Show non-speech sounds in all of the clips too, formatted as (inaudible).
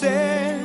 sé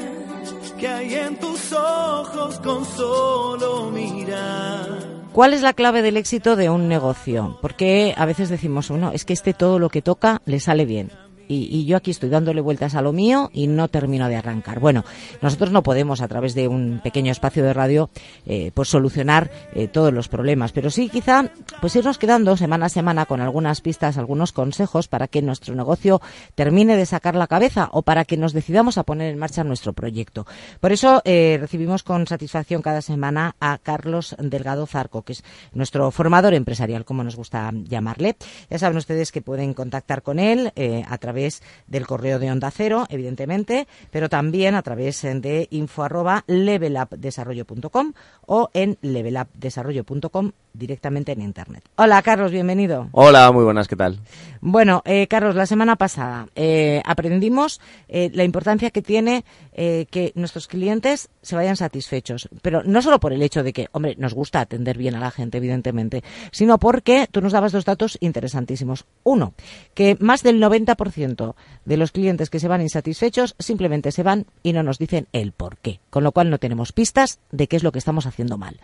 que hay en tus ojos con solo mirar. ¿Cuál es la clave del éxito de un negocio? Porque a veces decimos, bueno, es que este todo lo que toca le sale bien y, yo aquí estoy dándole vueltas a lo mío y no termino de arrancar. Bueno, nosotros no podemos a través de un pequeño espacio de radio eh, pues solucionar eh, todos los problemas, pero sí quizá pues irnos quedando semana a semana con algunas pistas, algunos consejos para que nuestro negocio termine de sacar la cabeza o para que nos decidamos a poner en marcha nuestro proyecto. Por eso eh, recibimos con satisfacción cada semana a Carlos Delgado Zarco, que es nuestro formador empresarial, como nos gusta llamarle. Ya saben ustedes que pueden contactar con él a través del correo de Onda Cero, evidentemente, pero también a través de info arroba levelupdesarrollo.com o en levelupdesarrollo.com directamente en Internet. Hola, Carlos, bienvenido. Hola, muy buenas, ¿qué tal? Bueno, eh, Carlos, la semana pasada eh, aprendimos eh, la importancia que tiene que nuestros clientes se vayan satisfechos, pero no solo por el hecho de que, hombre, nos gusta atender bien a la gente, evidentemente, sino porque tú nos dabas dos datos interesantísimos. Uno, que más del 90% de los clientes que se van insatisfechos simplemente se van y no nos dicen el por qué, con lo cual no tenemos pistas de qué es lo que estamos haciendo mal.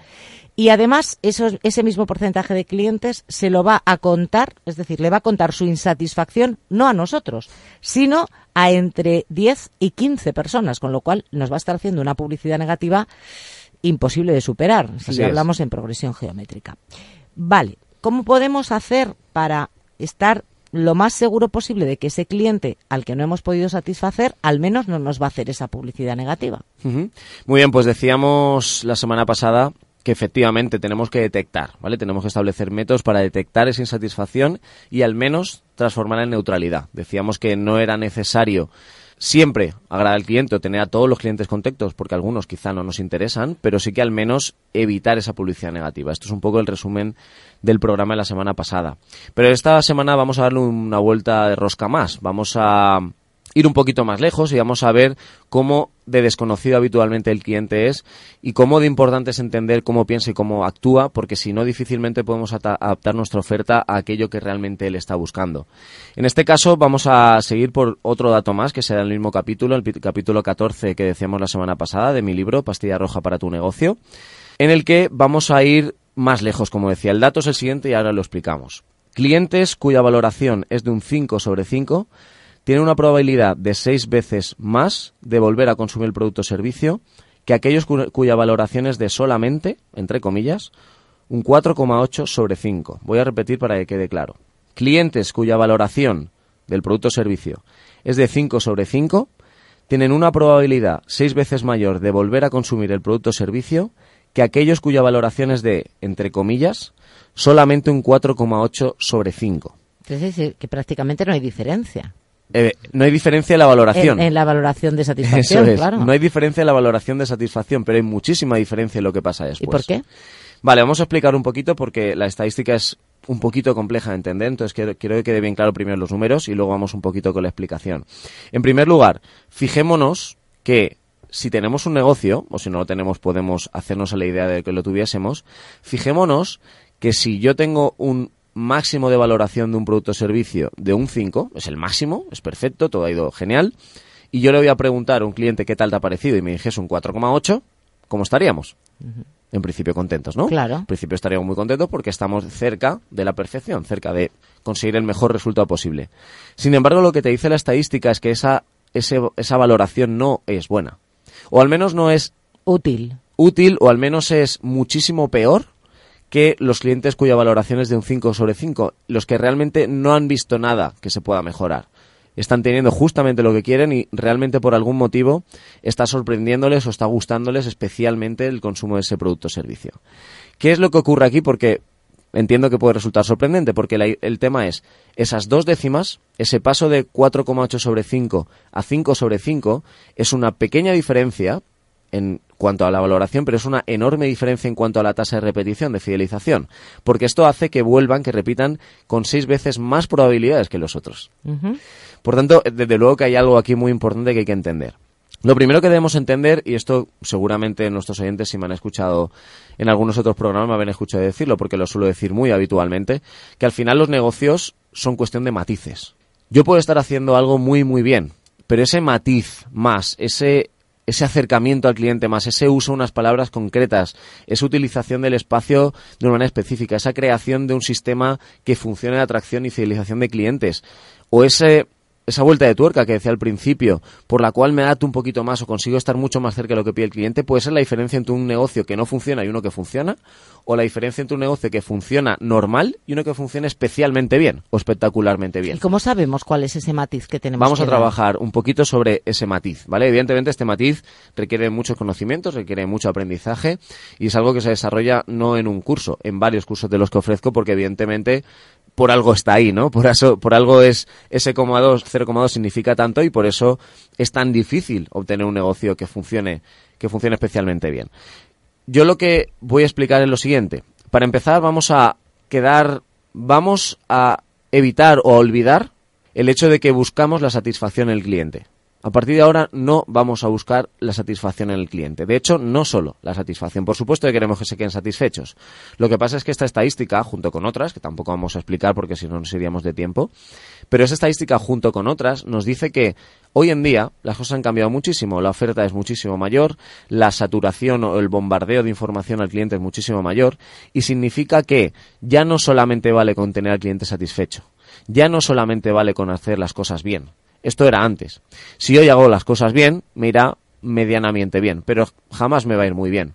Y además, ese mismo porcentaje de clientes se lo va a contar, es decir, le va a contar su insatisfacción no a nosotros, sino a entre 10 y 15 personas, con lo cual nos va a estar haciendo una publicidad negativa imposible de superar si hablamos en progresión geométrica. Vale, ¿cómo podemos hacer para estar lo más seguro posible de que ese cliente al que no hemos podido satisfacer al menos no nos va a hacer esa publicidad negativa? Muy bien, pues decíamos la semana pasada que efectivamente tenemos que detectar, ¿vale? Tenemos que establecer métodos para detectar esa insatisfacción y al menos transformarla en neutralidad. Decíamos que no era necesario siempre agradar al cliente o tener a todos los clientes contentos, porque algunos quizá no nos interesan, pero sí que al menos evitar esa publicidad negativa. Esto es un poco el resumen del programa de la semana pasada. Pero esta semana vamos a darle una vuelta de rosca más. Vamos a ir un poquito más lejos y vamos a ver cómo de desconocido habitualmente el cliente es y cómo de importante es entender cómo piensa y cómo actúa, porque si no difícilmente podemos adaptar nuestra oferta a aquello que realmente él está buscando. En este caso vamos a seguir por otro dato más, que será el mismo capítulo, el capítulo 14 que decíamos la semana pasada de mi libro, Pastilla Roja para tu negocio, en el que vamos a ir más lejos, como decía. El dato es el siguiente y ahora lo explicamos. Clientes cuya valoración es de un 5 sobre 5 tiene una probabilidad de seis veces más de volver a consumir el producto o servicio que aquellos cuya valoración es de solamente, entre comillas, un 4,8 sobre 5. Voy a repetir para que quede claro. Clientes cuya valoración del producto o servicio es de 5 sobre 5 tienen una probabilidad seis veces mayor de volver a consumir el producto o servicio que aquellos cuya valoración es de, entre comillas, solamente un 4,8 sobre 5. Es decir, que prácticamente no hay diferencia. Eh, no hay diferencia en la valoración. En, la valoración de satisfacción, claro. No hay diferencia en la valoración de satisfacción, pero hay muchísima diferencia en lo que pasa después. ¿Y por qué? Vale, vamos a explicar un poquito porque la estadística es un poquito compleja de entender, entonces quiero, quiero que quede bien claro primero los números y luego vamos un poquito con la explicación. En primer lugar, fijémonos que si tenemos un negocio, o si no lo tenemos podemos hacernos a la idea de que lo tuviésemos, fijémonos que si yo tengo un máximo de valoración de un producto o servicio de un 5, es el máximo, es perfecto, todo ha ido genial, y yo le voy a preguntar a un cliente qué tal te ha parecido y me dijese un 4,8, ¿cómo estaríamos? En principio contentos, ¿no? Claro. En principio estaríamos muy contentos porque estamos cerca de la perfección, cerca de conseguir el mejor resultado posible. Sin embargo, lo que te dice la estadística es que esa, esa valoración no es buena. O al menos no es... Útil. Útil o al menos es muchísimo peor que los clientes cuya valoración es de un 5 sobre 5, los que realmente no han visto nada que se pueda mejorar. Están teniendo justamente lo que quieren y realmente por algún motivo está sorprendiéndoles o está gustándoles especialmente el consumo de ese producto o servicio. ¿Qué es lo que ocurre aquí? Porque entiendo que puede resultar sorprendente, porque el tema es esas dos décimas, ese paso de 4,8 sobre 5 a 5 sobre 5, es una pequeña diferencia en cuanto a la valoración, pero es una enorme diferencia en cuanto a la tasa de repetición, de fidelización, porque esto hace que vuelvan, que repitan con seis veces más probabilidades que los otros. Por tanto, desde luego que hay algo aquí muy importante que hay que entender. Lo primero que debemos entender, y esto seguramente nuestros oyentes si me han escuchado en algunos otros programas me habían escuchado decirlo, porque lo suelo decir muy habitualmente, que al final los negocios son cuestión de matices. Yo puedo estar haciendo algo muy muy bien, pero ese matiz más, ese ese acercamiento al cliente más, ese uso de unas palabras concretas, esa utilización del espacio de una manera específica, esa creación de un sistema que funcione de atracción y fidelización de clientes, o ese esa vuelta de tuerca que decía al principio, por la cual me adapto un poquito más o consigo estar mucho más cerca de lo que pide el cliente, puede ser la diferencia entre un negocio que no funciona y uno que funciona, o la diferencia entre un negocio que funciona normal y uno que funciona especialmente bien o espectacularmente bien. ¿Y cómo sabemos cuál es ese matiz que tenemos? Vamos que a dar? trabajar un poquito sobre ese matiz, ¿vale? Evidentemente este matiz requiere muchos conocimientos, requiere mucho aprendizaje y es algo que se desarrolla no en un curso, en varios cursos de los que ofrezco porque evidentemente por algo está ahí, ¿no? Por eso, por algo es ese 0,2 significa tanto y por eso es tan difícil obtener un negocio que funcione, que funcione especialmente bien. Yo lo que voy a explicar es lo siguiente. Para empezar, vamos a quedar, vamos a evitar o a olvidar el hecho de que buscamos la satisfacción en el cliente. A partir de ahora no vamos a buscar la satisfacción en el cliente. De hecho, no solo la satisfacción. Por supuesto que queremos que se queden satisfechos. Lo que pasa es que esta estadística, junto con otras, que tampoco vamos a explicar porque si no nos iríamos de tiempo, pero esa estadística junto con otras nos dice que hoy en día las cosas han cambiado muchísimo. La oferta es muchísimo mayor, la saturación o el bombardeo de información al cliente es muchísimo mayor y significa que ya no solamente vale con tener al cliente satisfecho. Ya no solamente vale con hacer las cosas bien, esto era antes. Si hoy hago las cosas bien, me irá medianamente bien, pero jamás me va a ir muy bien.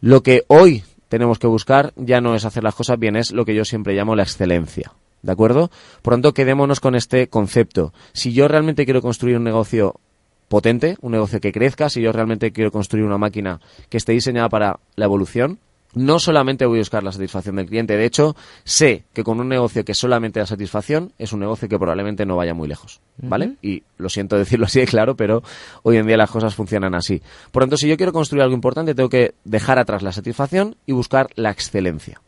Lo que hoy tenemos que buscar ya no es hacer las cosas bien, es lo que yo siempre llamo la excelencia. ¿De acuerdo? Por tanto, quedémonos con este concepto. Si yo realmente quiero construir un negocio potente, un negocio que crezca, si yo realmente quiero construir una máquina que esté diseñada para la evolución, no solamente voy a buscar la satisfacción del cliente, de hecho, sé que con un negocio que solamente da satisfacción es un negocio que probablemente no vaya muy lejos, ¿vale? Y lo siento decirlo así de claro, pero hoy en día las cosas funcionan así. Por tanto, si yo quiero construir algo importante, tengo que dejar atrás la satisfacción y buscar la excelencia.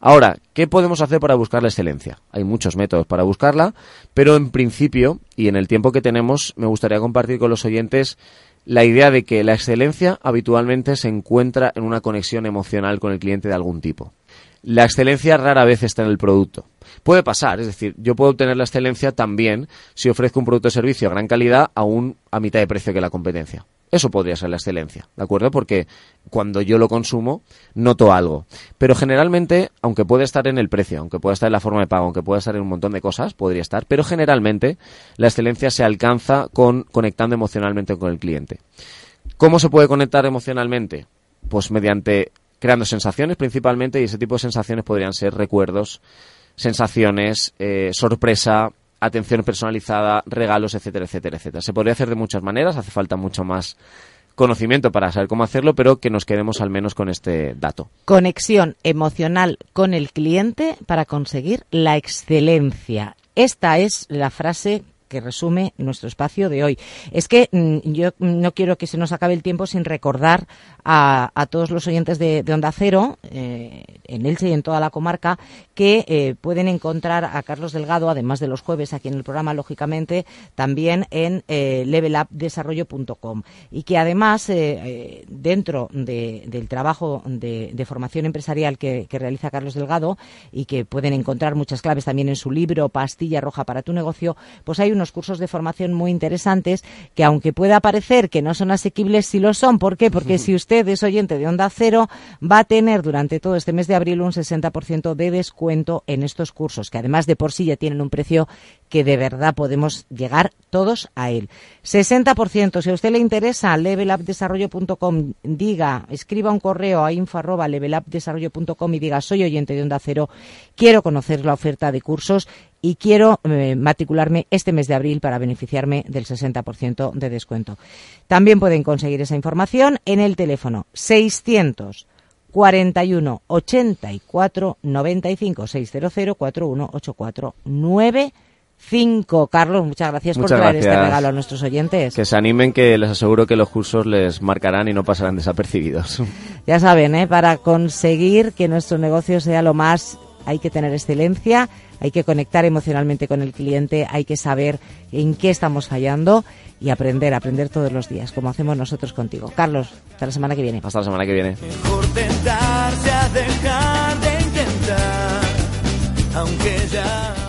Ahora, ¿qué podemos hacer para buscar la excelencia? Hay muchos métodos para buscarla, pero en principio y en el tiempo que tenemos, me gustaría compartir con los oyentes la idea de que la excelencia habitualmente se encuentra en una conexión emocional con el cliente de algún tipo. La excelencia rara vez está en el producto. Puede pasar, es decir, yo puedo obtener la excelencia también si ofrezco un producto o servicio de gran calidad aún a mitad de precio que la competencia. Eso podría ser la excelencia, ¿de acuerdo? Porque cuando yo lo consumo, noto algo. Pero generalmente, aunque puede estar en el precio, aunque pueda estar en la forma de pago, aunque pueda estar en un montón de cosas, podría estar, pero generalmente la excelencia se alcanza con conectando emocionalmente con el cliente. ¿Cómo se puede conectar emocionalmente? Pues mediante creando sensaciones principalmente y ese tipo de sensaciones podrían ser recuerdos, sensaciones, eh, sorpresa, atención personalizada, regalos, etcétera, etcétera, etcétera. Se podría hacer de muchas maneras, hace falta mucho más conocimiento para saber cómo hacerlo, pero que nos quedemos al menos con este dato. Conexión emocional con el cliente para conseguir la excelencia. Esta es la frase que resume nuestro espacio de hoy. Es que mm, yo no quiero que se nos acabe el tiempo sin recordar a, a todos los oyentes de, de Onda Cero, eh, en Elche y en toda la comarca, que eh, pueden encontrar a Carlos Delgado, además de los jueves aquí en el programa, lógicamente, también en eh, levelupdesarrollo.com. Y que además, eh, eh, dentro de- del trabajo de, de formación empresarial que, que realiza Carlos Delgado, y que pueden encontrar muchas claves también en su libro Pastilla Roja para tu negocio, pues hay unos cursos de formación muy interesantes que aunque pueda parecer que no son asequibles, sí lo son. ¿Por qué? Porque (laughs) si usted es oyente de Onda Cero, va a tener durante todo este mes de abril un 60% de descuento en estos cursos, que además de por sí ya tienen un precio que de verdad podemos llegar todos a él. 60%. Si a usted le interesa, levelupdesarrollo.com, diga, escriba un correo a info arroba levelupdesarrollo.com y diga, soy oyente de Onda Cero, quiero conocer la oferta de cursos y quiero eh, matricularme este mes de abril para beneficiarme del 60% de descuento. También pueden conseguir esa información en el teléfono 600 41 84 95 600 41 84 95. Carlos, muchas gracias Muchas por traer este regalo a nuestros oyentes. Que se animen, que les aseguro que los cursos les marcarán y no pasarán desapercibidos. (laughs) Ya saben, ¿eh? para conseguir que nuestro negocio sea lo más, hay que tener excelencia, hay que conectar emocionalmente con el cliente, hay que saber en qué estamos fallando y aprender, aprender todos los días, como hacemos nosotros contigo. Carlos, hasta la semana que viene. Hasta la semana que viene. Mejor tentarse a dejar de intentar, aunque ya